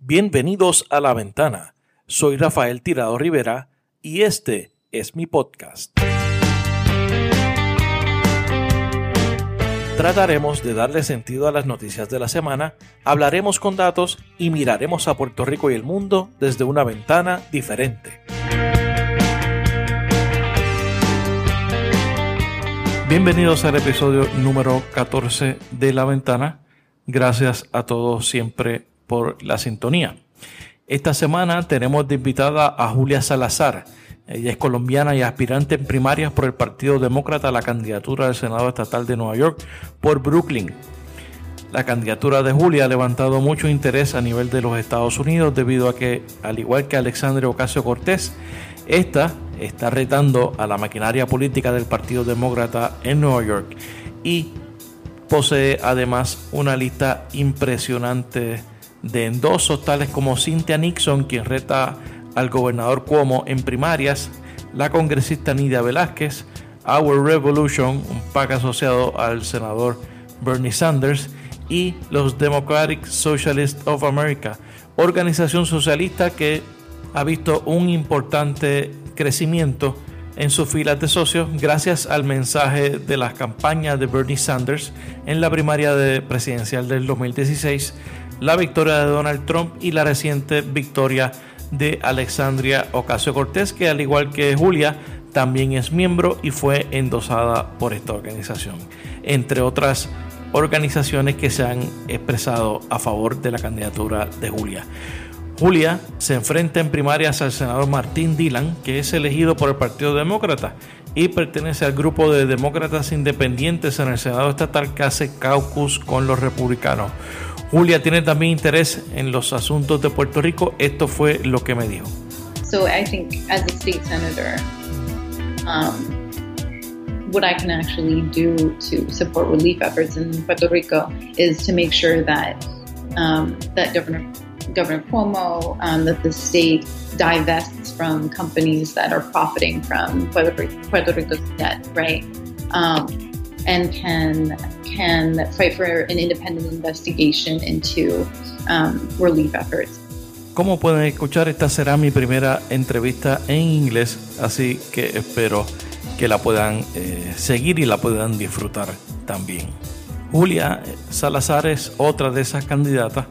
Bienvenidos a La Ventana. Soy Rafael Tirado Rivera y este es mi podcast. Trataremos de darle sentido a las noticias de la semana, hablaremos con datos y miraremos a Puerto Rico y el mundo desde una ventana diferente. Bienvenidos al episodio número 14 de La Ventana. Gracias a todos siempre por la sintonía. Esta semana tenemos de invitada a Julia Salazar. Ella es colombiana y aspirante en primarias por el Partido Demócrata a la candidatura del Senado Estatal de Nueva York por Brooklyn. La candidatura de Julia ha levantado mucho interés a nivel de los Estados Unidos debido a que, al igual que Alexandria Ocasio Cortés, esta está retando a la maquinaria política del Partido Demócrata en Nueva York y posee además una lista impresionante de endosos tales como Cynthia Nixon, quien reta al gobernador Cuomo en primarias, la congresista Nidia Velázquez, Our Revolution, un PAC asociado al senador Bernie Sanders, y los Democratic Socialists of America, organización socialista que ha visto un importante crecimiento en sus filas de socios gracias al mensaje de las campañas de Bernie Sanders en la primaria de presidencial del 2016 la victoria de Donald Trump y la reciente victoria de Alexandria Ocasio Cortés, que al igual que Julia, también es miembro y fue endosada por esta organización, entre otras organizaciones que se han expresado a favor de la candidatura de Julia. Julia se enfrenta en primarias al senador Martín Dillon, que es elegido por el Partido Demócrata y pertenece al grupo de demócratas independientes en el Senado estatal que hace caucus con los republicanos. Julia tiene también interés en los asuntos de Puerto Rico. Esto fue lo que me dijo. So I think as a state senator, um, what I can actually do to support relief efforts in Puerto Rico is to make sure that um, that Governor Governor Cuomo, um, that the state divests from companies that are profiting from Puerto, Rico's debt, right? Um, and can can fight for an independent investigation into um, relief efforts. Como pueden escuchar, esta será mi primera entrevista en inglés, así que espero que la puedan eh, seguir y la puedan disfrutar también. Julia Salazar es otra de esas candidatas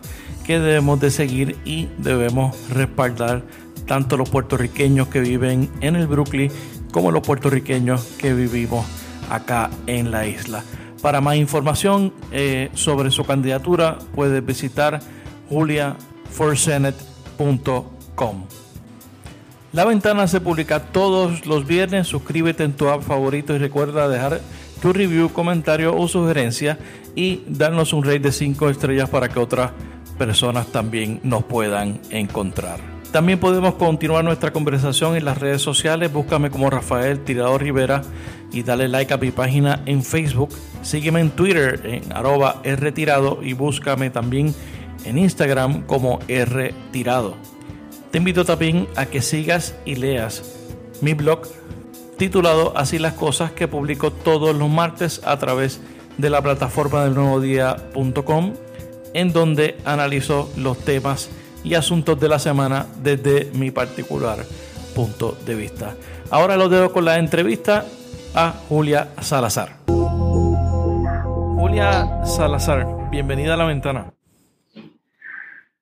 que debemos de seguir y debemos respaldar tanto los puertorriqueños que viven en el Brooklyn como los puertorriqueños que vivimos acá en la isla. Para más información eh, sobre su candidatura puedes visitar juliaforsenate.com. La ventana se publica todos los viernes. Suscríbete en tu app favorito y recuerda dejar tu review, comentario o sugerencia y darnos un rate de 5 estrellas para que otras personas también nos puedan encontrar. También podemos continuar nuestra conversación en las redes sociales. Búscame como Rafael Tirador Rivera y dale like a mi página en Facebook. Sígueme en Twitter en arroba rtirado y búscame también en Instagram como rtirado. Te invito también a que sigas y leas mi blog titulado Así las cosas que publico todos los martes a través de la plataforma del nuevo día.com en donde analizo los temas y asuntos de la semana desde mi particular punto de vista. Ahora lo dejo con la entrevista a Julia Salazar. Julia Salazar, bienvenida a la ventana.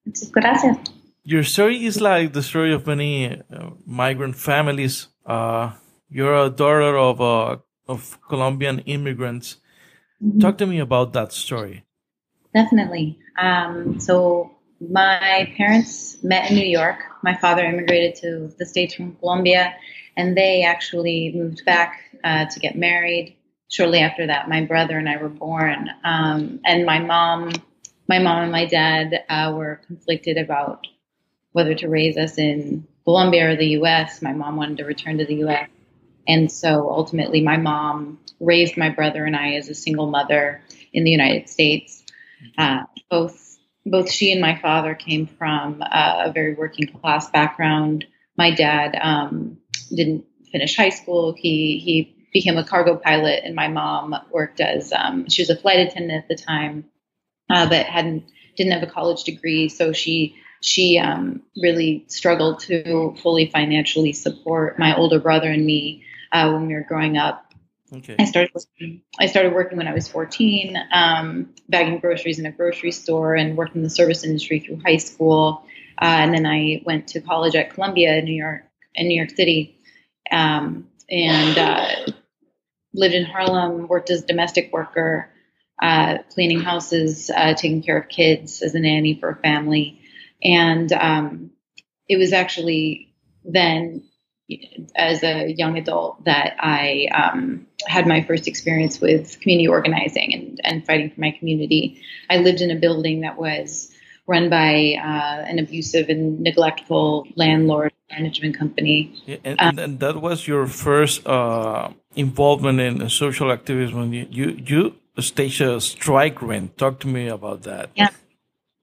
Muchas gracias. Your story is like the story of many uh, migrant families. Uh, you're a daughter of uh, of Colombian immigrants. Mm-hmm. Talk to me about that story. Definitely. Um, so my parents met in New York. My father immigrated to the States from Colombia, and they actually moved back uh, to get married. Shortly after that, my brother and I were born. Um, and my mom, my mom and my dad uh, were conflicted about whether to raise us in Colombia or the U.S. My mom wanted to return to the U.S. And so ultimately, my mom raised my brother and I as a single mother in the United States. Uh, both both she and my father came from uh, a very working class background. My dad um, didn't finish high school. He he became a cargo pilot, and my mom worked as um, she was a flight attendant at the time, uh, but hadn't didn't have a college degree. So she she um, really struggled to fully financially support my older brother and me uh, when we were growing up. Okay. I started I started working when I was 14, um, bagging groceries in a grocery store and worked in the service industry through high school. Uh, and then I went to college at Columbia in New York, in New York City, um, and uh, lived in Harlem. Worked as a domestic worker, uh, cleaning houses, uh, taking care of kids as a nanny for a family, and um, it was actually then as a young adult that I um, had my first experience with community organizing and, and fighting for my community. I lived in a building that was run by uh, an abusive and neglectful landlord management company. Yeah, and, um, and, that was your first uh, involvement in social activism. You, you, you staged a strike rent. Talk to me about that. Yeah.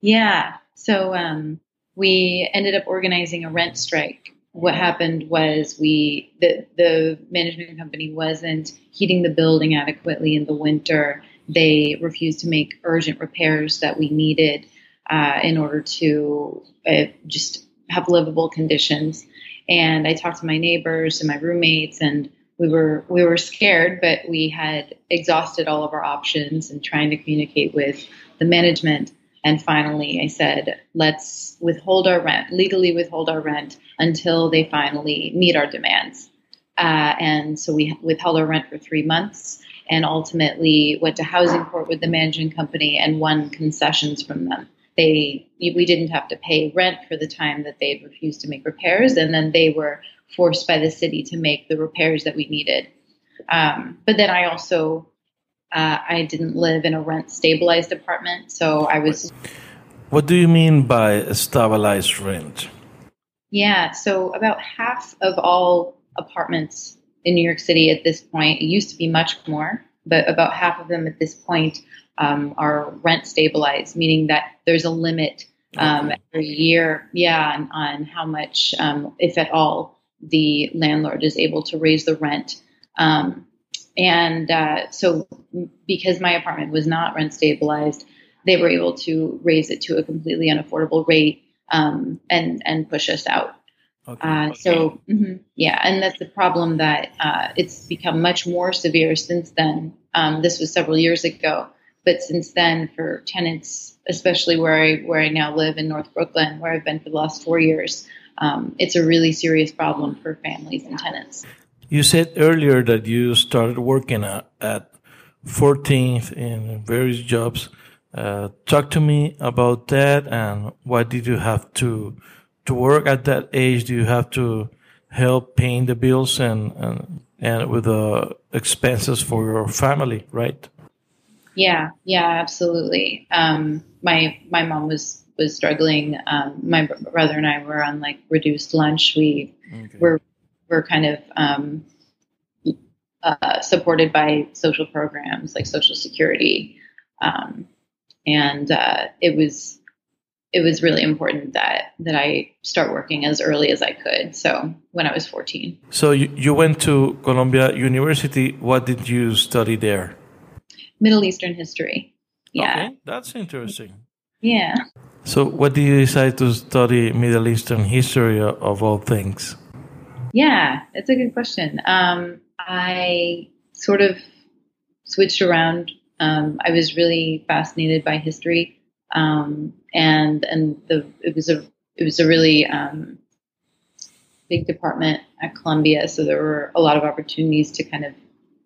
Yeah. So um, we ended up organizing a rent strike what happened was we the the management company wasn't heating the building adequately in the winter. They refused to make urgent repairs that we needed uh, in order to uh, just have livable conditions. And I talked to my neighbors and my roommates, and we were we were scared, but we had exhausted all of our options and trying to communicate with the management. And finally, I said, let's withhold our rent, legally withhold our rent until they finally meet our demands. Uh, and so we withheld our rent for three months and ultimately went to housing court with the managing company and won concessions from them. They we didn't have to pay rent for the time that they had refused to make repairs, and then they were forced by the city to make the repairs that we needed. Um, but then I also uh, I didn't live in a rent stabilized apartment, so I was. What do you mean by a stabilized rent? Yeah, so about half of all apartments in New York City at this point, it used to be much more, but about half of them at this point um, are rent stabilized, meaning that there's a limit um, okay. every year, yeah, on, on how much, um, if at all, the landlord is able to raise the rent. Um, and uh, so, because my apartment was not rent stabilized, they were able to raise it to a completely unaffordable rate um, and and push us out. Okay. Uh, so mm-hmm, yeah, and that's the problem that uh, it's become much more severe since then. Um, this was several years ago, but since then, for tenants, especially where I where I now live in North Brooklyn, where I've been for the last four years, um, it's a really serious problem for families and tenants. You said earlier that you started working at, at 14th in various jobs. Uh, talk to me about that and why did you have to to work at that age? Do you have to help paying the bills and and, and with the expenses for your family, right? Yeah, yeah, absolutely. Um, my my mom was was struggling. Um, my brother and I were on like reduced lunch. We okay. were we're kind of um, uh, supported by social programs like Social Security, um, and uh, it was it was really important that that I start working as early as I could. So when I was fourteen. So you, you went to Columbia University. What did you study there? Middle Eastern history. Yeah, okay, that's interesting. Yeah. So, what did you decide to study Middle Eastern history of all things? Yeah, it's a good question. Um, I sort of switched around. Um, I was really fascinated by history, um, and and the it was a it was a really um, big department at Columbia, so there were a lot of opportunities to kind of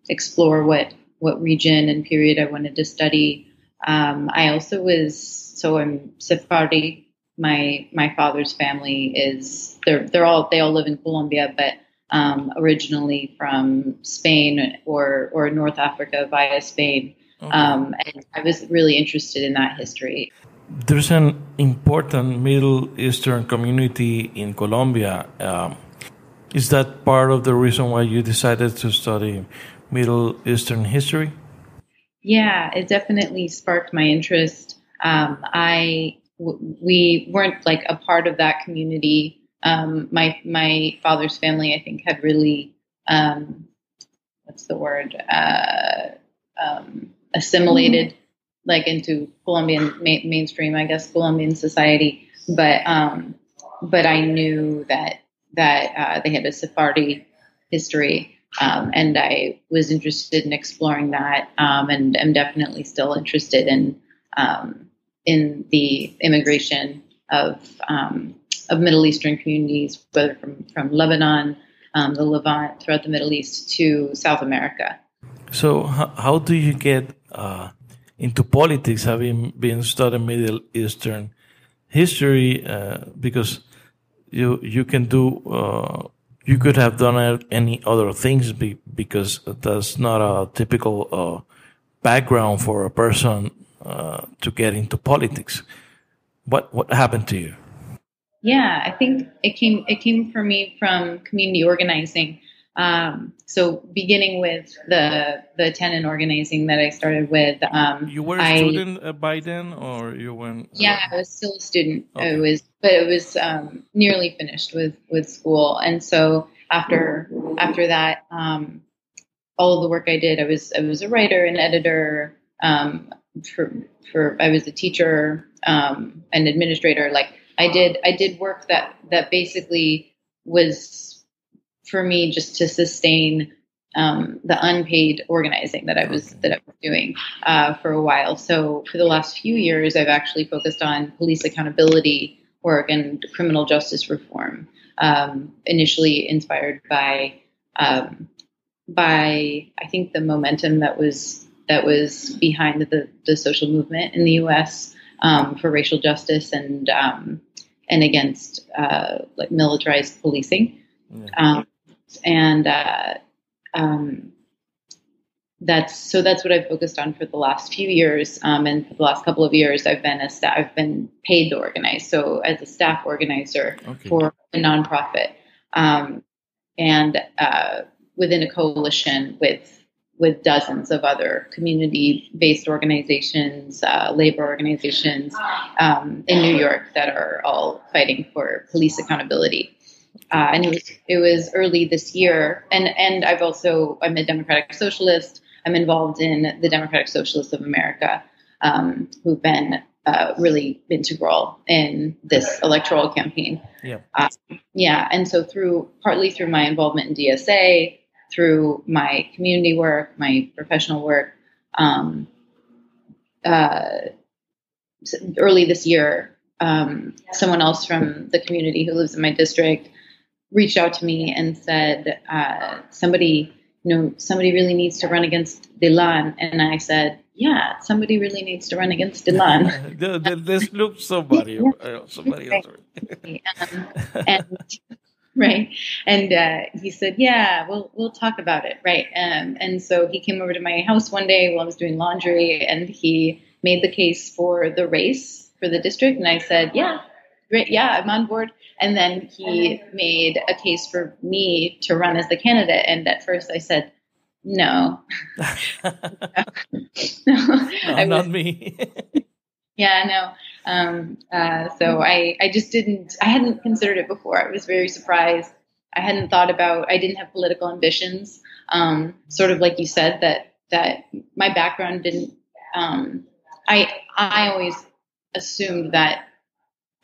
explore what what region and period I wanted to study. Um, I also was so I'm Sephardi my my father's family is they're they're all they all live in Colombia, but um, originally from Spain or or North Africa via Spain. Okay. Um, and I was really interested in that history. There's an important Middle Eastern community in Colombia. Um, is that part of the reason why you decided to study Middle Eastern history? Yeah, it definitely sparked my interest. Um, We weren't like a part of that community. Um, my my father's family, I think, had really um, what's the word uh, um, assimilated mm-hmm. like into Colombian ma- mainstream, I guess, Colombian society. but um, but I knew that that uh, they had a Sephardi history, um, and I was interested in exploring that, um, and am definitely still interested in um, in the immigration of um, of Middle Eastern communities, whether from from Lebanon, um, the Levant, throughout the Middle East to South America. So, how, how do you get uh, into politics, having been studying Middle Eastern history? Uh, because you you can do uh, you could have done any other things be, because that's not a typical uh, background for a person uh, to get into politics. What what happened to you? Yeah, I think it came it came for me from community organizing. Um, so beginning with the the tenant organizing that I started with. Um, you were a I, student by then, or you went? Yeah, I was still a student. Okay. It was, but it was um, nearly finished with with school, and so after after that, um, all of the work I did, I was I was a writer and editor. Um, for for I was a teacher um, and administrator. Like I did I did work that that basically was for me just to sustain um, the unpaid organizing that I was that I was doing uh, for a while. So for the last few years, I've actually focused on police accountability work and criminal justice reform. Um, initially inspired by um, by I think the momentum that was that was behind the, the social movement in the U.S. Um, for racial justice and um, and against uh, like militarized policing, um, and uh, um, that's so that's what I've focused on for the last few years, um, and for the last couple of years, I've been a staff, I've been paid to organize, so as a staff organizer okay. for a nonprofit, um, and uh, within a coalition with with dozens of other community-based organizations, uh, labor organizations um, in New York that are all fighting for police accountability. Uh, and it was it was early this year, and and I've also I'm a Democratic Socialist. I'm involved in the Democratic Socialists of America, um, who've been uh, really integral in this electoral campaign. Yeah, uh, yeah, and so through partly through my involvement in DSA, through my community work, my professional work. Um, uh, early this year, um, someone else from the community who lives in my district reached out to me and said, uh, "Somebody, you know, somebody really needs to run against Dilan." And I said, "Yeah, somebody really needs to run against Dilan." There's look somebody, uh, somebody else. um, and right? And uh, he said, "Yeah, we'll we'll talk about it, right?" Um, and so he came over to my house one day while I was doing laundry, and he made the case for the race for the district, and I said, "Yeah, great, yeah, I'm on board." And then he made a case for me to run as the candidate, and at first I said. No, no, no was, not me. Yeah, no. Um, uh, so I, I just didn't, I hadn't considered it before. I was very surprised. I hadn't thought about, I didn't have political ambitions. Um, sort of like you said, that, that my background didn't, um, I, I always assumed that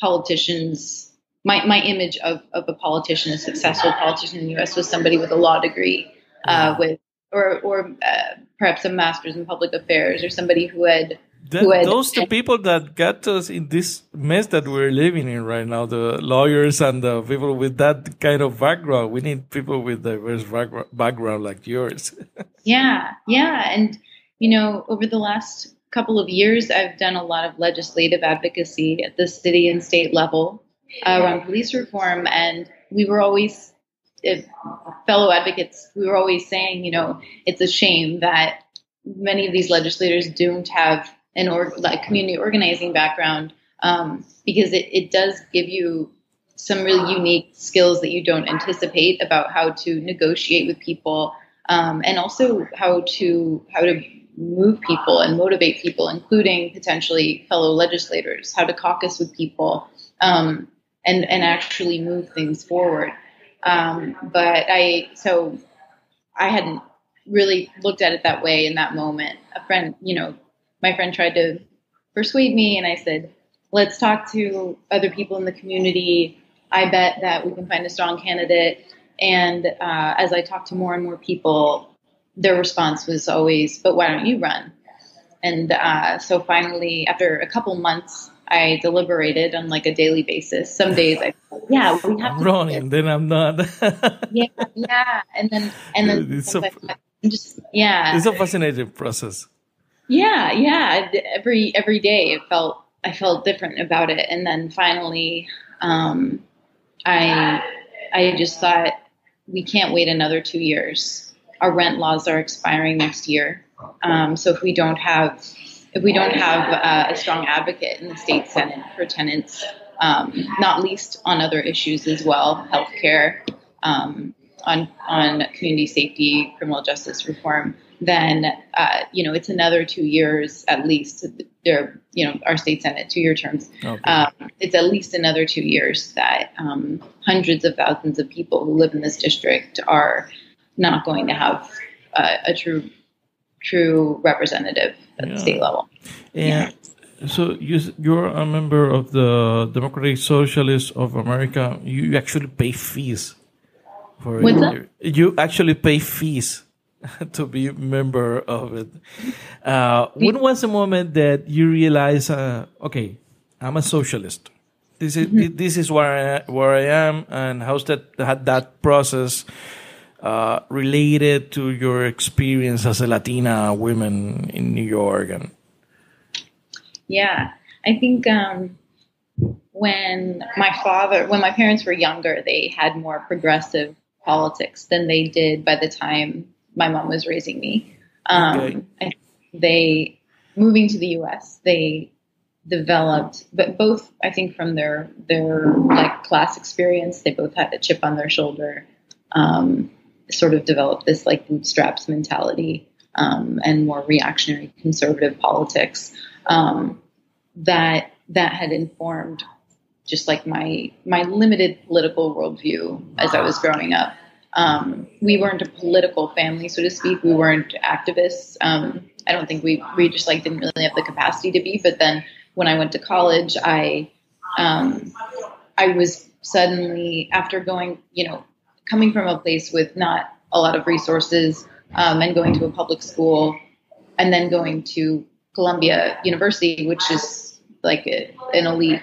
politicians, my, my image of, of a politician, a successful politician in the U.S. was somebody with a law degree, uh, with, or, or uh, perhaps a master's in public affairs or somebody who had that, those the people that got us in this mess that we're living in right now the lawyers and the people with that kind of background we need people with diverse background like yours. Yeah yeah and you know over the last couple of years i've done a lot of legislative advocacy at the city and state level uh, around police reform and we were always fellow advocates we were always saying you know it's a shame that many of these legislators don't have an or like community organizing background um, because it, it does give you some really unique skills that you don't anticipate about how to negotiate with people um, and also how to how to move people and motivate people including potentially fellow legislators how to caucus with people um, and and actually move things forward. Um, but i so i hadn't really looked at it that way in that moment. A friend you know my friend tried to persuade me, and I said, let's talk to other people in the community. I bet that we can find a strong candidate. And uh, as I talked to more and more people, their response was always, "But why don't you run?" And uh, so finally, after a couple months, I deliberated on like a daily basis. Some days I, yeah, we have I'm running, then I'm not. yeah, yeah, and then and then It's so- I- just yeah, it's a fascinating process. Yeah, yeah. Every every day, it felt I felt different about it, and then finally, um, I I just thought we can't wait another two years. Our rent laws are expiring next year, um, so if we don't have if we don't have uh, a strong advocate in the state senate for tenants, um, not least on other issues as well, healthcare, um, on on community safety, criminal justice reform, then uh, you know it's another two years at least. There, you know, our state senate two year terms. Okay. Um, it's at least another two years that um, hundreds of thousands of people who live in this district are not going to have uh, a true true representative at Yeah. the state level. And so you you're a member of the Democratic Socialists of America. You actually pay fees for What's it. that? You actually pay fees to be a member of it. Uh, when was the moment that you realized, uh, okay, I'm a socialist. This is this is where I, where I am, and how's that had that process uh, related to your experience as a Latina woman in New York and Yeah, I think um, when my father, when my parents were younger, they had more progressive politics than they did by the time my mom was raising me. Um, Okay. I, they moving to the U.S. They developed, but both I think from their their like class experience, they both had a chip on their shoulder. Um, sort of developed this like bootstraps mentality um, and more reactionary conservative politics um, that that had informed just like my my limited political worldview as I was growing up. Um, we weren't a political family, so to speak. We weren't activists. Um, I don't think we we just like didn't really have the capacity to be. But then when I went to college, I um, I was suddenly after going, you know, coming from a place with not a lot of resources um, and going to a public school, and then going to Columbia University, which is like a, an elite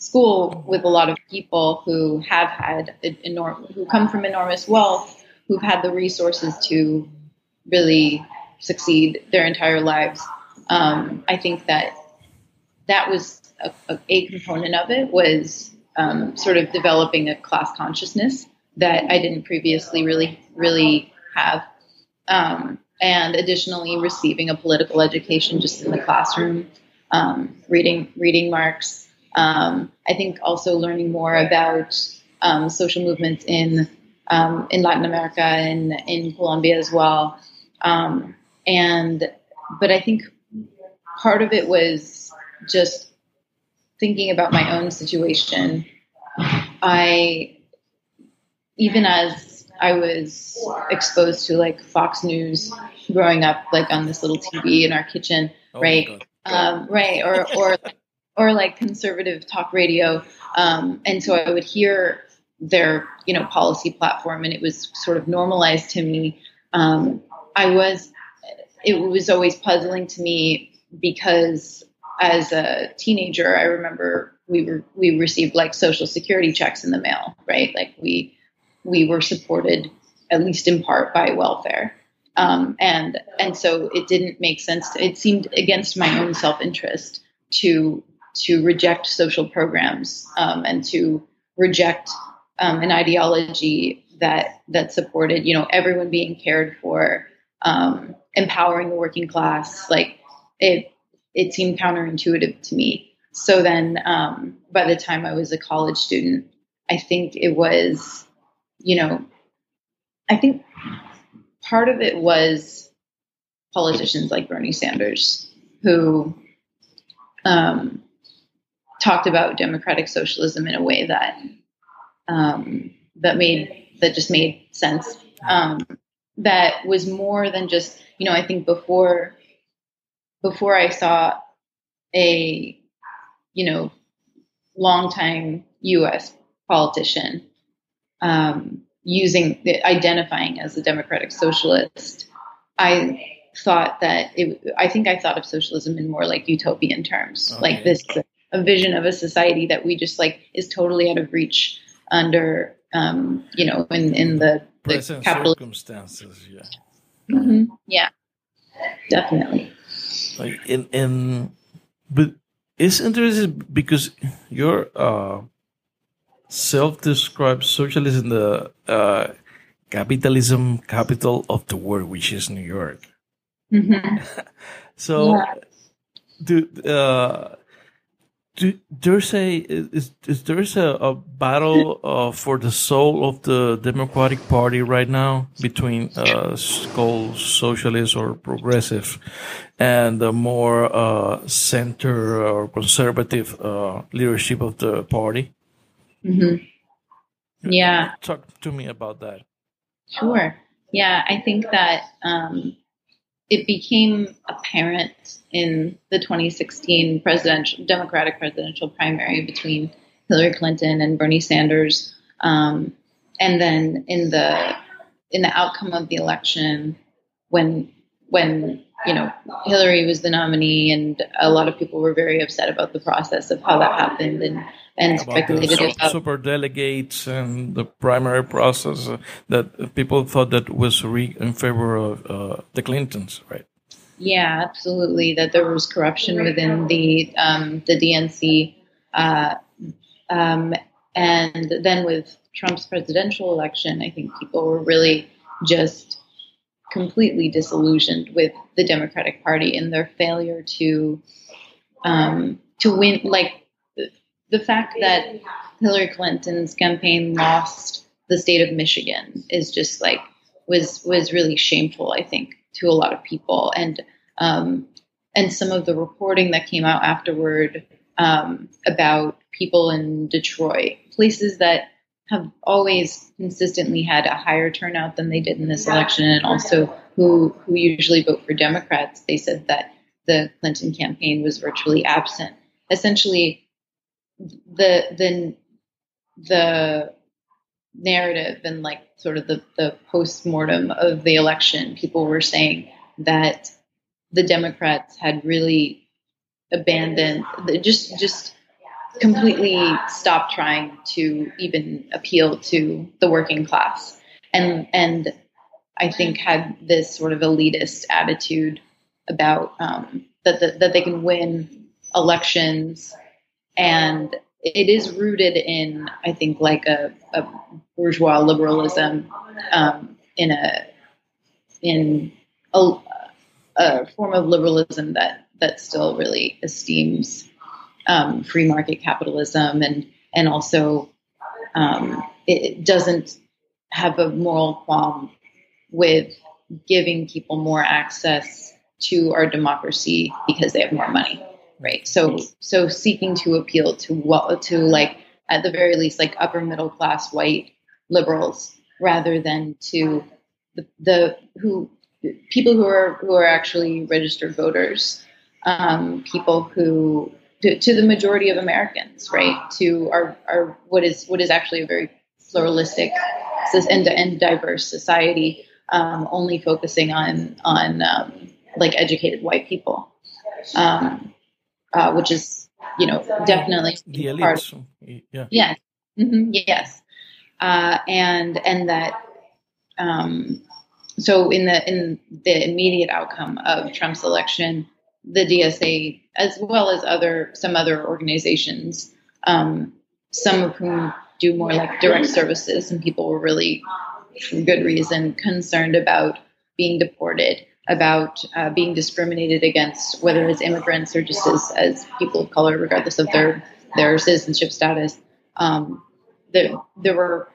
school with a lot of people who have had an enorm- who come from enormous wealth, who've had the resources to really succeed their entire lives. Um, I think that that was a, a, a component of it was um, sort of developing a class consciousness that I didn't previously really really have. Um, and additionally, receiving a political education just in the classroom, um, reading reading Marx. Um, I think also learning more about um, social movements in um, in Latin America and in Colombia as well. Um, and but I think part of it was just thinking about my own situation. I even as I was exposed to like Fox News growing up, like on this little TV in our kitchen, Oh right? Um, right, or or or like conservative talk radio, um, and so I would hear their you know policy platform, and it was sort of normalized to me. Um, I was, it was always puzzling to me because as a teenager, I remember we were we received like social security checks in the mail, right? Like we we were supported at least in part by welfare. Um, and and so it didn't make sense. To, it seemed against my own self interest to to reject social programs um, and to reject um, an ideology that that supported you know everyone being cared for, um, empowering the working class. Like it it seemed counterintuitive to me. So then, um, by the time I was a college student, I think it was, you know, I think part of it was politicians like Bernie Sanders who um, talked about democratic socialism in a way that um, that made that just made sense. Um, that was more than just you know I think before before I saw a you know longtime U.S. politician um, using identifying as a democratic socialist, I thought that it, I think I thought of socialism in more like utopian terms, okay. like this a vision of a society that we just like is totally out of reach under um, you know in in the, the present circumstances. Yeah, mm-hmm. yeah, definitely. Like in in but it's interesting because you're uh, self-described socialist in the uh, capitalism capital of the world, which is New York. Mm-hmm. so, yeah. do uh, do, there's a is, is there's a, a battle uh, for the soul of the Democratic Party right now between uh, called socialist or progressive and the more uh, center or conservative uh, leadership of the party. Mm-hmm. Yeah, talk to me about that. Sure. Yeah, I think that um, it became apparent in the 2016 presidential Democratic presidential primary between Hillary Clinton and Bernie Sanders, um, and then in the in the outcome of the election, when when you know Hillary was the nominee, and a lot of people were very upset about the process of how that happened, and and about speculated the about super delegates and the primary process uh, that people thought that was rigged in favor of uh, the Clintons, right? Yeah, absolutely. That there was corruption within the um, the DNC, uh, um, and then with Trump's presidential election, I think people were really just completely disillusioned with the Democratic Party and their failure to um, to win. Like the fact that Hillary Clinton's campaign lost the state of Michigan is just like was was really shameful. I think to a lot of people, and um, and some of the reporting that came out afterward um, about people in Detroit, places that have always consistently had a higher turnout than they did in this election, and also who who usually vote for Democrats. They said that the Clinton campaign was virtually absent. Essentially, the the the narrative and like sort of the, the post mortem of the election, people were saying that the Democrats had really abandoned, just just completely stopped trying to even appeal to the working class, and and I think had this sort of elitist attitude about um, that the, that they can win elections and it is rooted in, I think, like a, a bourgeois liberalism um, in a in a, a, form of liberalism that that still really esteems um, free market capitalism and and also um, it doesn't have a moral qualm with giving people more access to our democracy because they have more money right? So so seeking to appeal to what to like at the very least like upper middle class white liberals rather than to the, the who people who are who are actually registered voters, um, people who to, to, the majority of Americans, right? To our, our what is what is actually a very pluralistic and, and diverse society, um, only focusing on on um, like educated white people. Um, uh, which is you know definitely the elites. Of, yeah. Yes. Mm-hmm, yes. Uh, and and that um, so in the in the immediate outcome of Trump's election, the DSA, as well as other some other organizations, um, some of whom do more like direct services, and people were really, for good reason, concerned about being deported about uh, being discriminated against, whether as immigrants or just as, as people of color, regardless of their their citizenship status. Um, there, there were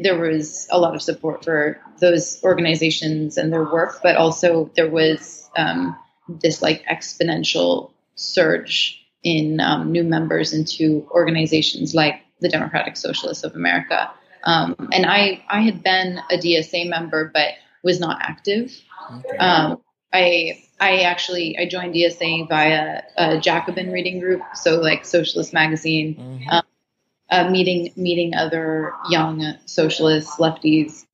there was a lot of support for those organizations and their work, but also there was um, this like exponential surge in um, new members into organizations like the Democratic Socialists of America. Um, and I, I had been a DSA member, but was not active. Okay. Um, I I actually I joined DSA via a Jacobin reading group, so like Socialist Magazine, mm-hmm. um, uh, meeting meeting other young socialists, lefties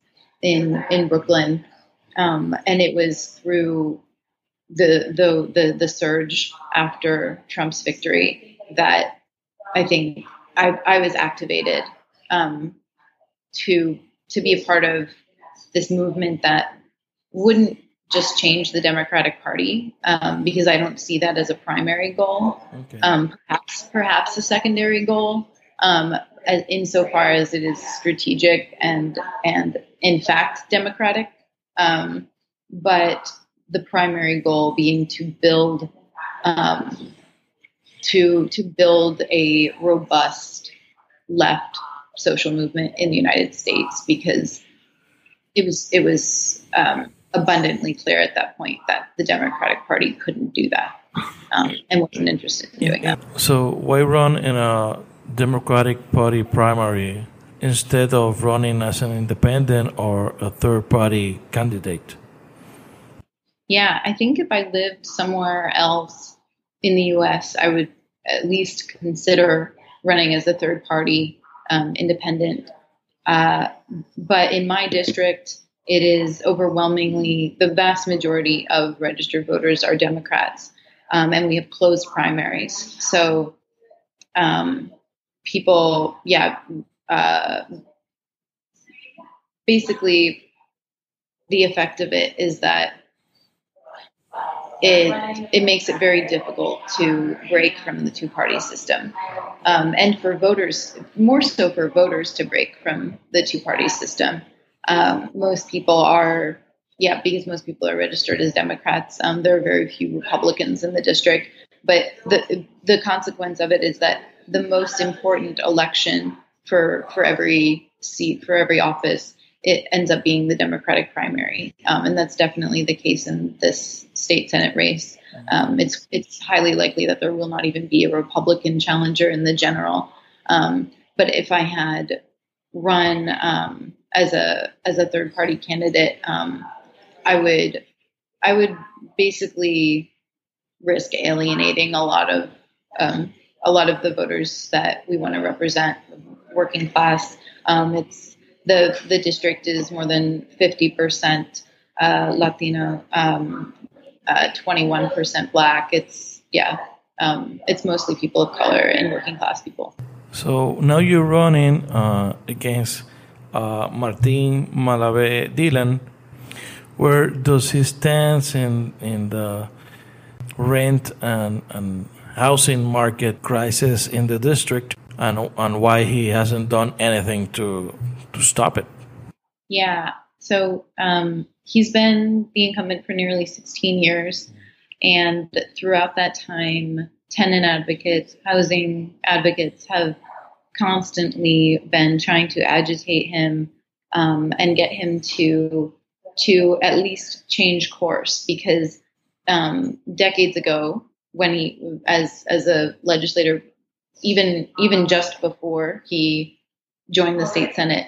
in in Brooklyn, um, and it was through the the the the surge after Trump's victory that I think I I was activated um, to to be a part of this movement that wouldn't just change the Democratic Party um, because I don't see that as a primary goal. Okay. Um, perhaps, perhaps a secondary goal, um, as, insofar as it is strategic and and in fact democratic. Um, but the primary goal being to build um, to to build a robust left social movement in the United States because it was it was um, abundantly clear at that point that the Democratic Party couldn't do that um, and wasn't interested in doing that. So why run in a Democratic Party primary instead of running as an independent or a third party candidate? Yeah, I think if I lived somewhere else in the US, I would at least consider running as a third party um, independent. Uh, but in my district, it is overwhelmingly the vast majority of registered voters are Democrats, um, and we have closed primaries. So, um, people, yeah, uh, basically, the effect of it is that it it makes it very difficult to break from the two party system, um, and for voters, more so for voters to break from the two party system. Um, most people are, yeah, because most people are registered as Democrats. Um, there are very few Republicans in the district, but the the consequence of it is that the most important election for for every seat for every office it ends up being the Democratic primary, um, and that's definitely the case in this state Senate race. Um, it's it's highly likely that there will not even be a Republican challenger in the general. Um, but if I had run um, as a as a third party candidate, um, I would I would basically risk alienating a lot of um, a lot of the voters that we want to represent, working class. it's the the district is more than fifty percent uh, Latino, um, uh, twenty one percent Black. It's yeah, um, it's mostly people of color and working class people. So now you're running uh, against uh, Martin Malavé Dilan. Where does he stand in in the rent and and housing market crisis in the district, and and why he hasn't done anything to to stop it? Yeah. So um, he's been the incumbent for nearly 16 years. And throughout that time, tenant advocates, housing advocates have constantly been trying to agitate him um, and get him to to at least change course because um, decades ago when he as as a legislator even even just before he joined the state senate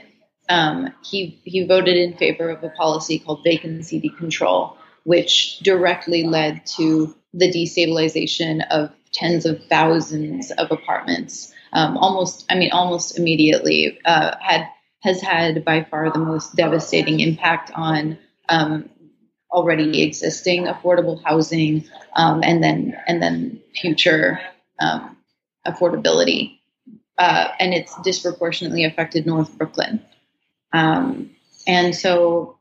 um, he he voted in favor of a policy called vacancy control which directly led to the destabilization of tens of thousands of apartments. Um, almost, I mean, almost immediately uh, had has had by far the most devastating impact on um, already existing affordable housing, um, and then and then future um, affordability. Uh, and it's disproportionately affected North Brooklyn. Um, and so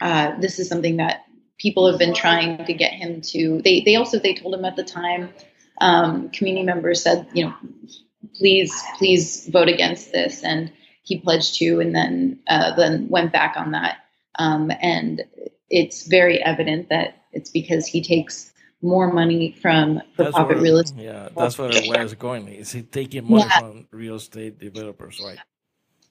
uh, this is something that people have been trying to get him to. They they also they told him at the time. Um, community members said, you know, please please vote against this, and he pledged to, and then uh, then went back on that. Um, and it's very evident that it's because he takes more money from for profit real estate. Yeah, that's where, where it's going. Is he taking money yeah. from real estate developers, right?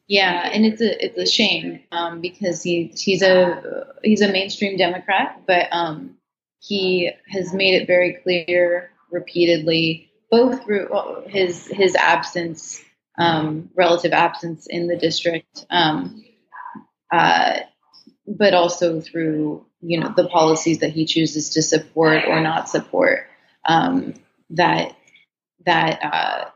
Yeah, and it's a it's a shame um, because he he's a he's a mainstream Democrat, but um, he has made it very clear repeatedly, both through his his absence, um, relative absence in the district, um, uh, but also through you know the policies that he chooses to support or not support. Um, that that uh,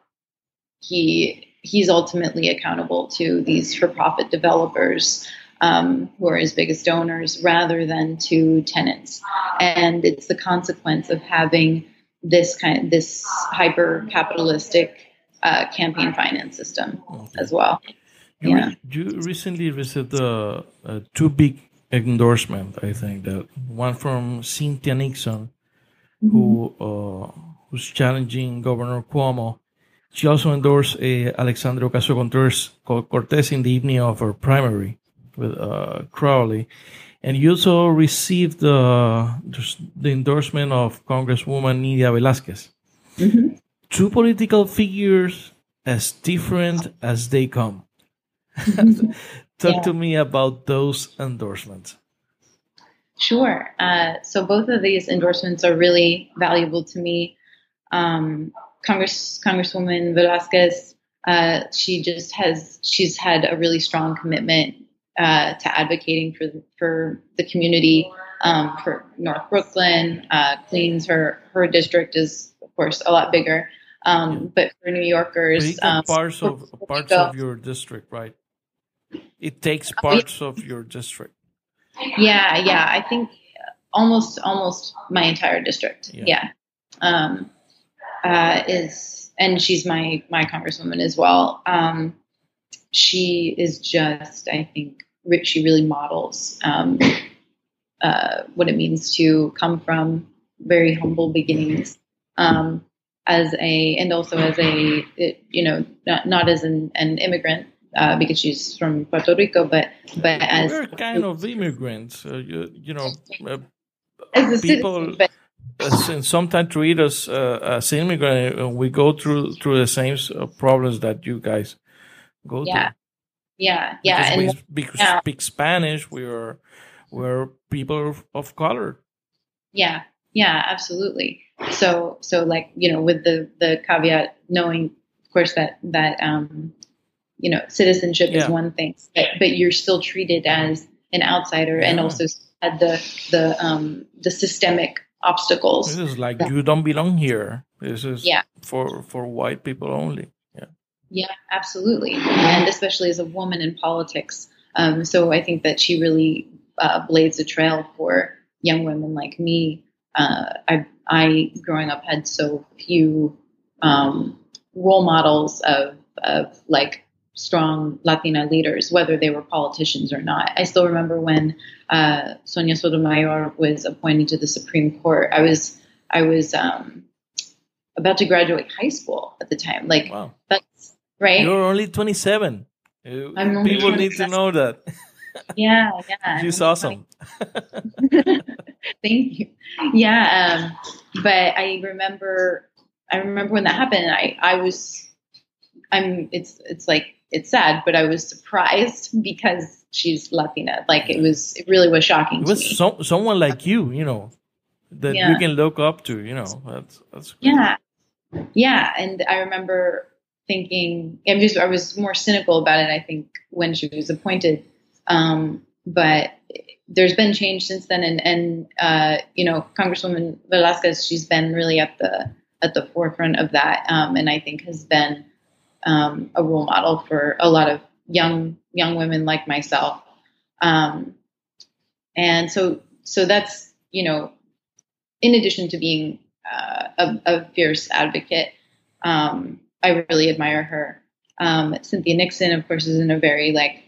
he he's ultimately accountable to these for-profit developers um, who are his biggest donors rather than to tenants. And it's the consequence of having this kind of this hyper capitalistic uh, campaign finance system okay. as well. You, yeah. Re- you recently received uh, uh, two big endorsement. I think that one from Cynthia Nixon, mm-hmm. who uh, who's challenging Governor Cuomo. She also endorsed uh, Alexandria Ocasio Cortez in the evening of her primary with uh, Crowley. And you also received uh, the endorsement of Congresswoman Nydia Velázquez. Mm-hmm. Two political figures as different as they come. Mm-hmm. Talk yeah. to me about those endorsements. Sure. Uh, so both of these endorsements are really valuable to me. Um, Congress Congresswoman Velázquez, uh, she just has she's had a really strong commitment uh, to advocating for for the community um, for North Brooklyn, uh, Queens. Her her district is of course a lot bigger, um, but for New Yorkers, um, parts of parts of your district, right? It takes parts of your district. Yeah, yeah. I think almost almost my entire district. Yeah. yeah. Um, uh, is and she's my my congresswoman as well. Um, she is just, I think, she really models um, uh, what it means to come from very humble beginnings um, as a and also as a it, you know not, not as an, an immigrant uh, because she's from Puerto Rico, but but as we're kind of immigrants, uh, you, you know, uh, as people. Citizen, uh, sometimes treat us uh, as immigrant, we go through through the same problems that you guys go yeah. through. Yeah, yeah, because and we speak, yeah. speak Spanish. We're we're people of color. Yeah, yeah, absolutely. So so like you know with the the caveat knowing of course that that um you know citizenship yeah. is one thing, but, but you're still treated as an outsider yeah. and also had the the um the systemic obstacles. This is like that, you don't belong here. This is yeah. for for white people only. Yeah, absolutely, and especially as a woman in politics. Um, so I think that she really uh, blazed a trail for young women like me. Uh, I, I, growing up, had so few um, role models of, of like strong Latina leaders, whether they were politicians or not. I still remember when uh, Sonia Sotomayor was appointed to the Supreme Court. I was I was um, about to graduate high school at the time. Like wow. that's right? You're only 27. I'm People need to know that. Yeah, yeah. She's awesome. Thank you. Yeah, um, but I remember, I remember when that happened. I, I was, I'm. It's, it's like it's sad, but I was surprised because she's Latina. Like it was, it really was shocking. It was so, someone like you, you know, that yeah. you can look up to. You know, that's that's. Yeah, yeah, and I remember thinking I'm just I was more cynical about it. I think when she was appointed, um, but there's been change since then, and and uh, you know Congresswoman Velázquez, she's been really at the at the forefront of that, um, and I think has been um, a role model for a lot of young young women like myself. Um, and so so that's you know, in addition to being uh, a, a, fierce advocate. Um, I really admire her. Um, Cynthia Nixon, of course, is in a very like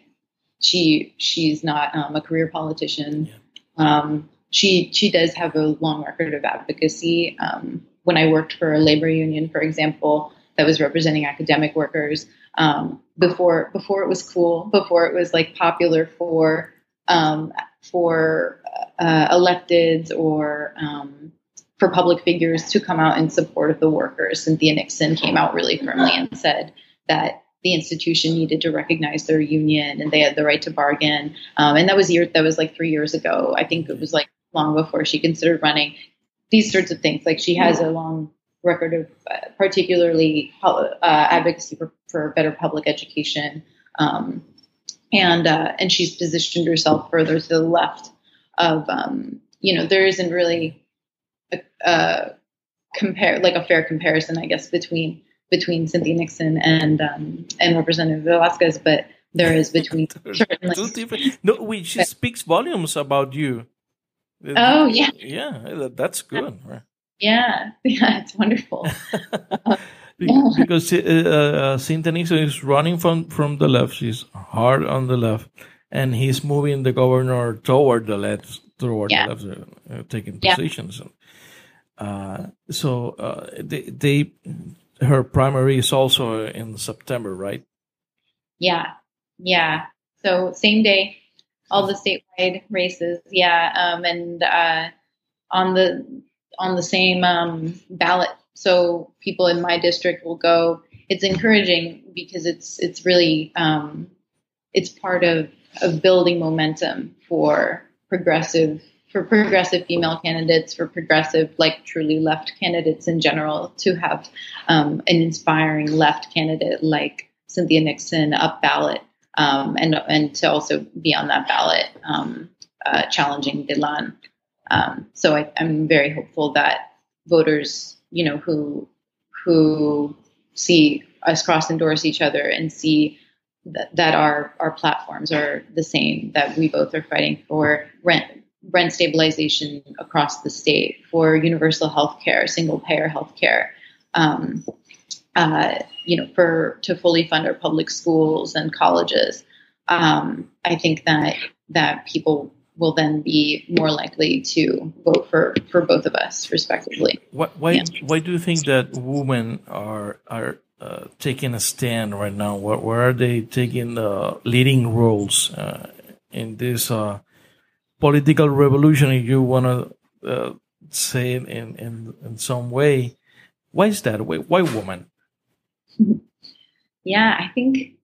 she she's not um, a career politician. Yeah. Um, she she does have a long record of advocacy. Um, when I worked for a labor union, for example, that was representing academic workers, um, before before it was cool, before it was like popular for um, for uh, electeds or for public figures to come out in support of the workers. Cynthia Nixon came out really firmly and said that the institution needed to recognize their union and they had the right to bargain. Um, and that was year that was like three years ago. I think it was like long before she considered running. These sorts of things. Like she has a long record of uh, particularly uh, advocacy for, for, better public education. Um, and uh, and she's positioned herself further to the left of um, you know there isn't really a, a compare like a fair comparison, I guess, between between Cynthia Nixon and um, and Representative Velázquez, but there is between certainly. No, we, she speaks volumes about you. Oh yeah, yeah, that's good. Yeah, yeah, it's wonderful. because uh, uh, Cynthia Nixon is running from from the left. She's hard on the left, and he's moving the governor toward the left, toward yeah. the left, uh, taking positions. Uh, so uh, they, they, her primary is also in September, right? Yeah, yeah. So same day, all the statewide races. Yeah, um, and uh, on the on the same um, ballot. So people in my district will go. It's encouraging because it's it's really um, it's part of of building momentum for progressive for progressive female candidates, for progressive, like truly left candidates in general, to have um, an inspiring left candidate like Cynthia Nixon up ballot, um, and and to also be on that ballot um, uh, challenging Dilan. Um, so I, I'm very hopeful that voters, you know, who who see us cross endorse each other and see that, that our our platforms are the same, that we both are fighting for rent rent stabilization across the state, for universal health care, single payer health care, um, uh, you know, for to fully fund our public schools and colleges. Um, I think that that people will then be more likely to vote for, for both of us, respectively. Why why, yeah. why do you think that women are are uh, taking a stand right now? Where, where are they taking the leading roles uh, in this uh, political revolution? If you want to uh, say it in, in in some way, why is that? Why, why women? Yeah, I think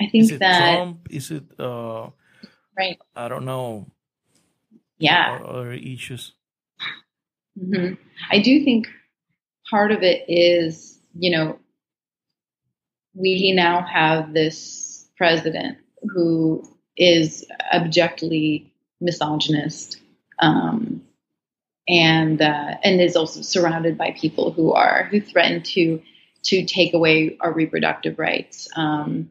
I think is it that Trump? Is it uh, right? I don't know. Yeah. Other issues. Mm-hmm. I do think part of it is, you know, we now have this president who is objectively misogynist um, and uh, and is also surrounded by people who are who threaten to to take away our reproductive rights um,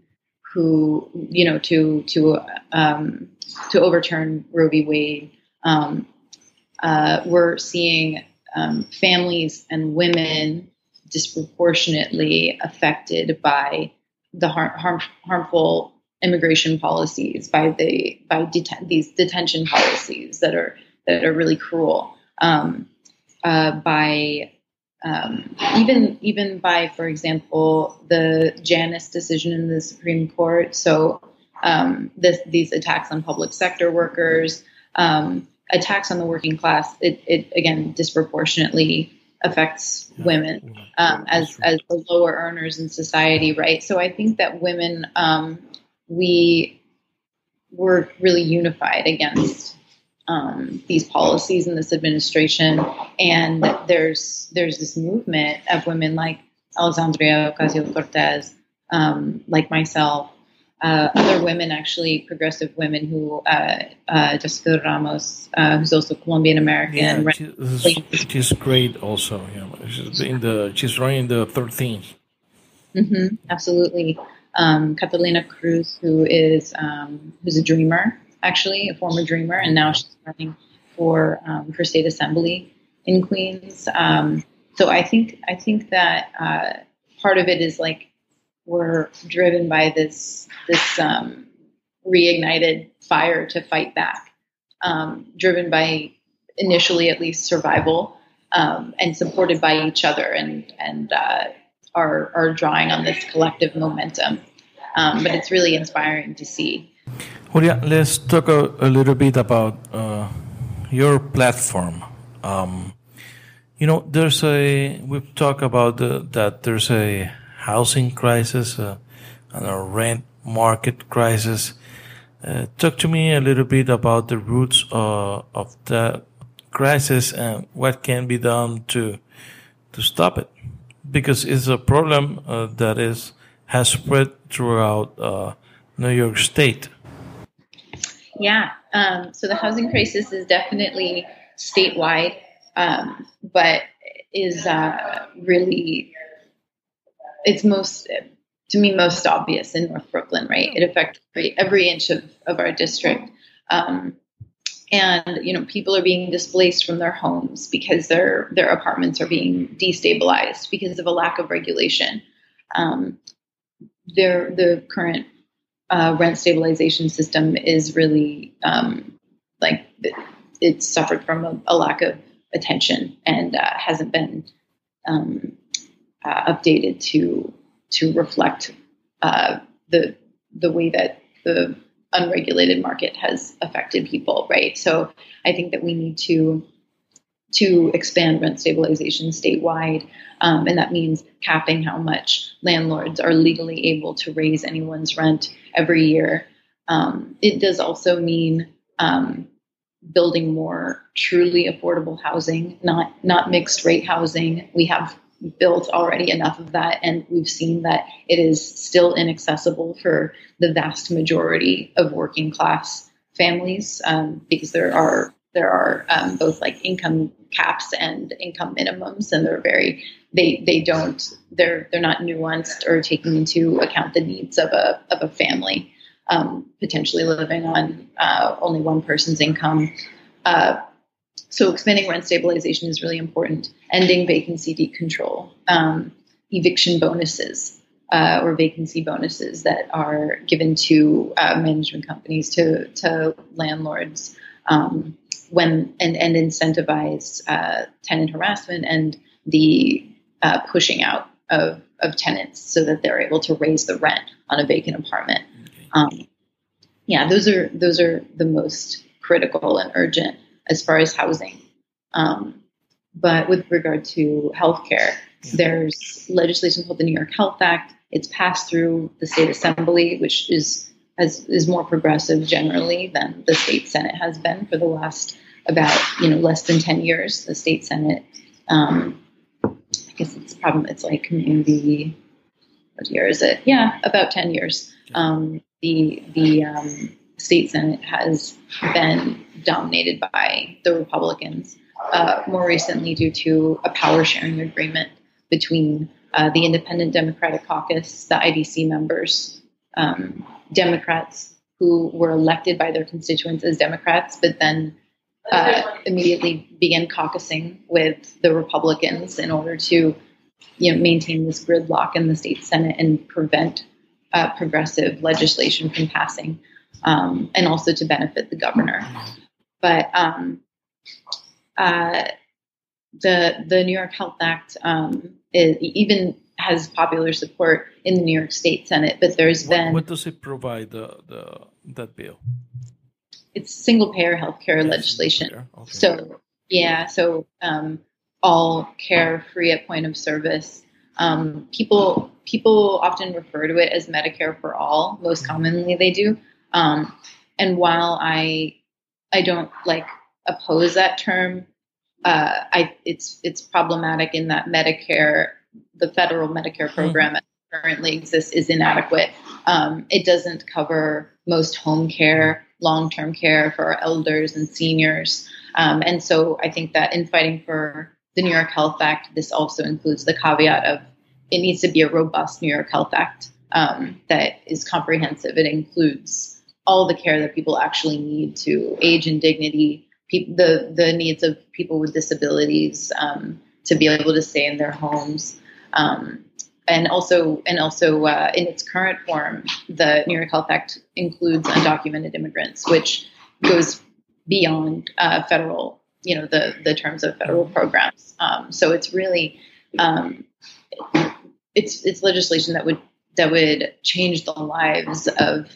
who you know to to um, to overturn Roe v. Wade. Um, uh, we're seeing um, families and women disproportionately affected by the har- harm, harmful immigration policies, by the by deten- these detention policies that are that are really cruel, um, uh, by um, even even by, for example, the Janus decision in the Supreme Court. So um, this, these attacks on public sector workers, um, attacks on the working class, it, it again disproportionately affects women um, as as the lower earners in society, right? So I think that women um, we were really unified against um, these policies in this administration, and there's there's this movement of women like Alexandria Ocasio Cortez, um, like myself, uh, other women, actually progressive women who uh, uh, Jessica Ramos, uh, who's also Colombian American. Yeah, she's, she's, great. Also, yeah, she's in the she's running the 13th. Mm-hmm, absolutely, um, Catalina Cruz, who is um, who's a dreamer actually, a former dreamer, and now she's running for um, for state assembly in Queens. Um, so I think I think that uh, part of it is like we're driven by this this um, reignited fire to fight back, um, driven by initially at least survival, and supported by each other, and and uh, are are drawing on this collective momentum. Um, but it's really inspiring to see. Julia, let's talk a, a little bit about uh, your platform. Um, you know, there's a we've talked about the, that there's a housing crisis uh, and a rent market crisis. Uh, talk to me a little bit about the roots uh, of the crisis and what can be done to to stop it, because it's a problem uh, that is has spread throughout uh, New York State. Yeah. Um, so the housing crisis is definitely statewide, um, but is uh, really it's most to me most obvious in North Brooklyn. Right, it affects every, inch of, of our district. Um, and you know people are being displaced from their homes because their their apartments are being destabilized because of a lack of regulation. Um, their the current uh, rent stabilization system is really um, like it, it's suffered from a, a, lack of attention and uh, hasn't been um, uh, updated to to reflect uh, the the way that the unregulated market has affected people, right? So I think that we need to to expand rent stabilization statewide, um, and that means capping how much landlords are legally able to raise anyone's rent every year. Um, it does also mean um, building more truly affordable housing, not not mixed rate housing. We have built already enough of that, and we've seen that it is still inaccessible for the vast majority of working class families um, because there are there are um, both like income caps and income minimums, and they're very they they don't they're they're not nuanced or taking into account the needs of a of a family um, potentially living on uh, only one person's income. Uh, so expanding rent stabilization is really important. Ending vacancy control, um, eviction bonuses uh, or vacancy bonuses that are given to uh, management companies to to landlords um, when and and incentivize uh, tenant harassment and the uh, pushing out of of tenants so that they're able to raise the rent on a vacant apartment. Um, yeah, those are those are the most critical and urgent as far as housing. Um, but with regard to healthcare, there's legislation called the New York Health Act. It's passed through the state assembly, which is has, is more progressive generally than the state senate has been for the last about you know less than ten years. The state senate, um, I guess it's problem. It's like maybe what year is it? Yeah, about ten years. Um, the the um, state senate has been dominated by the Republicans. Uh, more recently, due to a power sharing agreement between uh, the Independent Democratic Caucus, the IDC members, um, Democrats who were elected by their constituents as Democrats, but then uh, immediately began caucusing with the Republicans in order to you know, maintain this gridlock in the state Senate and prevent uh, progressive legislation from passing, um, and also to benefit the governor. But um, uh, the the New York Health Act um, is, even has popular support in the New York State Senate, but there's what, been what does it provide the, the that bill? It's single payer healthcare yes, legislation. Okay. So yeah, so um, all care free at point of service. Um, people people often refer to it as Medicare for all. Most commonly, they do. Um, and while I I don't like oppose that term, uh, I it's it's problematic in that Medicare, the federal Medicare mm-hmm. program mm-hmm. currently exists, is inadequate. Um, it doesn't cover most home care, long term care for our elders and seniors. Um, and so I think that in fighting for the New York Health Act, this also includes the caveat of it needs to be a robust New York Health Act um, that is comprehensive. It includes all the care that people actually need to age and dignity, pe- the the needs of people with disabilities um, to be able to stay in their homes, um, and also and also uh, in its current form, the New York Health Act includes undocumented immigrants, which goes beyond uh, federal, you know, the the terms of federal programs. Um, so it's really um, it's it's legislation that would that would change the lives of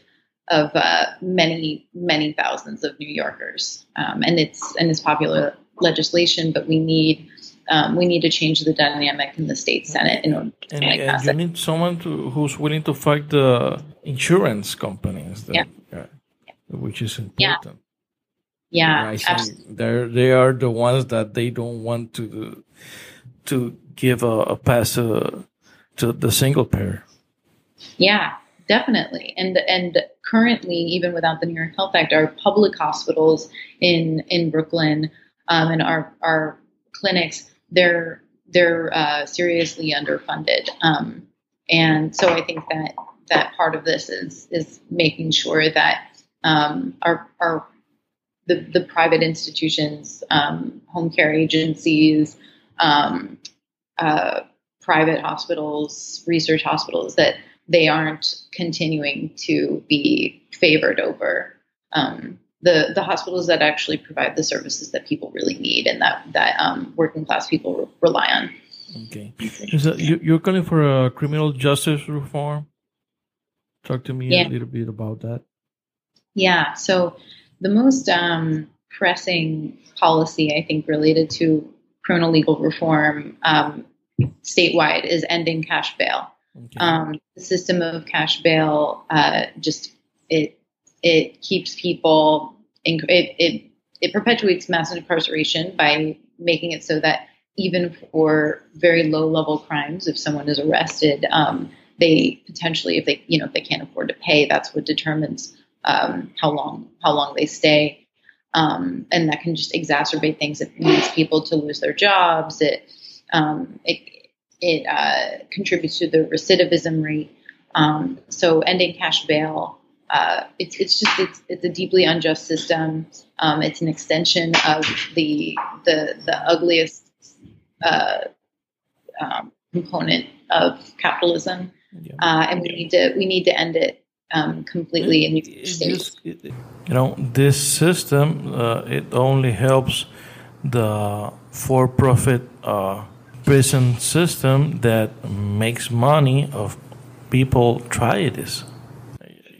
of uh, many many thousands of New Yorkers, um, and it's and it's popular legislation. But we need um, we need to change the dynamic in the state senate in order to and, and you need someone to, who's willing to fight the insurance companies, that, yeah. Uh, which is important. Yeah, yeah they they are the ones that they don't want to to give a, a pass uh, to the single payer. Yeah, definitely. And and currently even without the new york health act our public hospitals in in brooklyn um, and our our clinics they're they're uh, seriously underfunded. Um, and so i think that that part of this is is making sure that um, our our the, the private institutions um, home care agencies um, uh, private hospitals research hospitals that they aren't continuing to be favored over um, the the hospitals that actually provide the services that people really need and that that um, working class people re- rely on. Okay, so you, you're calling for a criminal justice reform. Talk to me yeah. a little bit about that. Yeah, so the most um, pressing policy I think related to criminal legal reform um, statewide is ending cash bail. Okay. Um, the system of cash bail uh, just it it keeps people in, it, it it perpetuates mass incarceration by making it so that even for very low level crimes, if someone is arrested, um, they potentially, if they you know if they can't afford to pay, that's what determines um, how long how long they stay, um, and that can just exacerbate things. It leads people to lose their jobs. It um, it it uh, contributes to the recidivism rate. Um, so ending cash bail, uh, it's it's just it's it's a deeply unjust system. Um, it's an extension of the the the ugliest uh, um, component of capitalism, yeah. Uh, and we need to we need to end it um, completely. It, it it, you know, this system uh, it only helps the for-profit uh, prison system that makes money of people try this.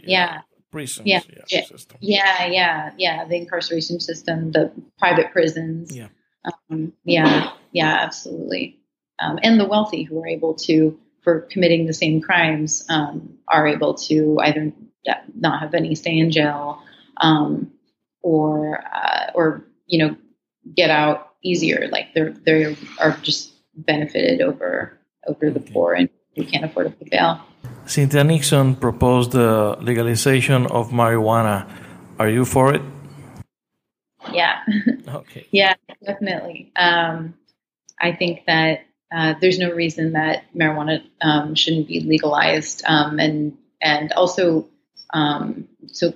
Yeah. Prisons. Yeah. Yeah. yeah. yeah. Yeah. The incarceration system, the private prisons. Yeah. Um, yeah. Yeah. Absolutely. Um, and the wealthy who are able to, for committing the same crimes, um, are able to either not have any stay in jail, um, or uh, or you know get out easier. Like they're they are just benefited over over the poor and who can't afford to pay bail. Cynthia Nixon proposed the legalization of marijuana. Are you for it? Yeah. Okay. yeah, definitely. Um, I think that uh, there's no reason that marijuana um, shouldn't be legalized, um, and and also um, so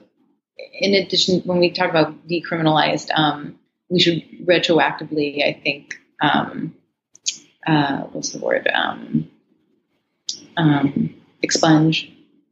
in addition, when we talk about decriminalized, um, we should retroactively, I think, um, uh, what's the word um, um, expunge.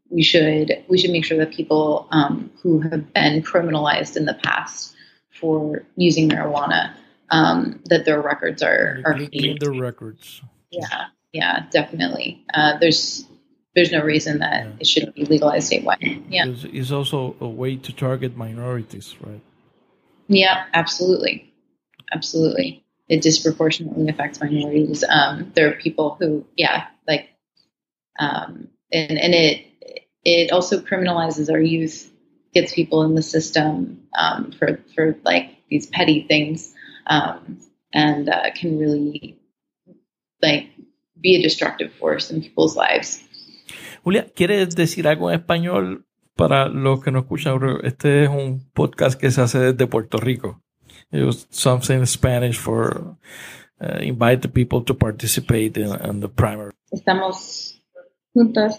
We should we should make sure that people um, who have been criminalized in the past for using marijuana um, that their records are are clean their records. Yeah, yeah, definitely. Uh, there's there's no reason that yeah. it shouldn't be legalized statewide. Yeah, it's also a way to target minorities, right? Yeah, absolutely, absolutely it disproportionately affects minorities. Um, there are people who, yeah, like, um, and and it it also criminalizes our youth, gets people in the system um, for for like these petty things, um, and uh, can really like be a destructive force in people's lives. Julia, ¿quieres decir algo en español para los que no escuchan? Este es un podcast que se hace desde Puerto Rico. It was something in Spanish for uh, invite the people to participate in, in the primary. Estamos juntos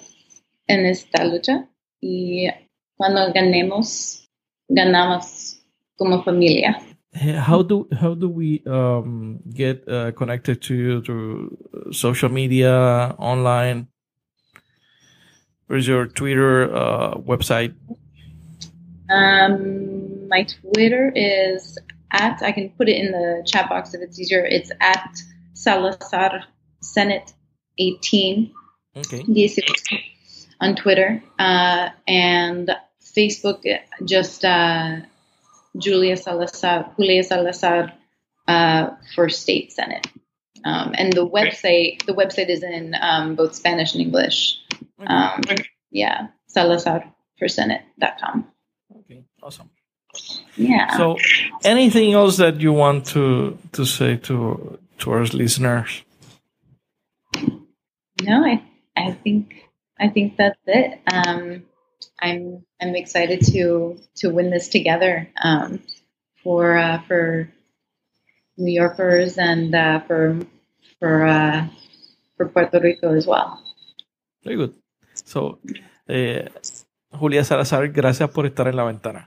en esta lucha y cuando ganemos, ganamos como familia. How do how do we um, get uh, connected to you through social media, online? Where's your Twitter uh, website? Um, my Twitter is at, I can put it in the chat box if it's easier. It's at Salazar Senate 18. Okay. On Twitter. Uh, and Facebook, just uh, Julia Salazar, Julia Salazar uh, for State Senate. Um, and the website, the website is in um, both Spanish and English. Um, yeah, salazarforsenate.com. Okay, awesome. Yeah. So, anything else that you want to to say to to our listeners? No, I I think I think that's it. Um, I'm I'm excited to to win this together um, for uh, for New Yorkers and uh, for for uh, for Puerto Rico as well. Very good. So, eh, Julia Salazar, gracias por estar en la ventana.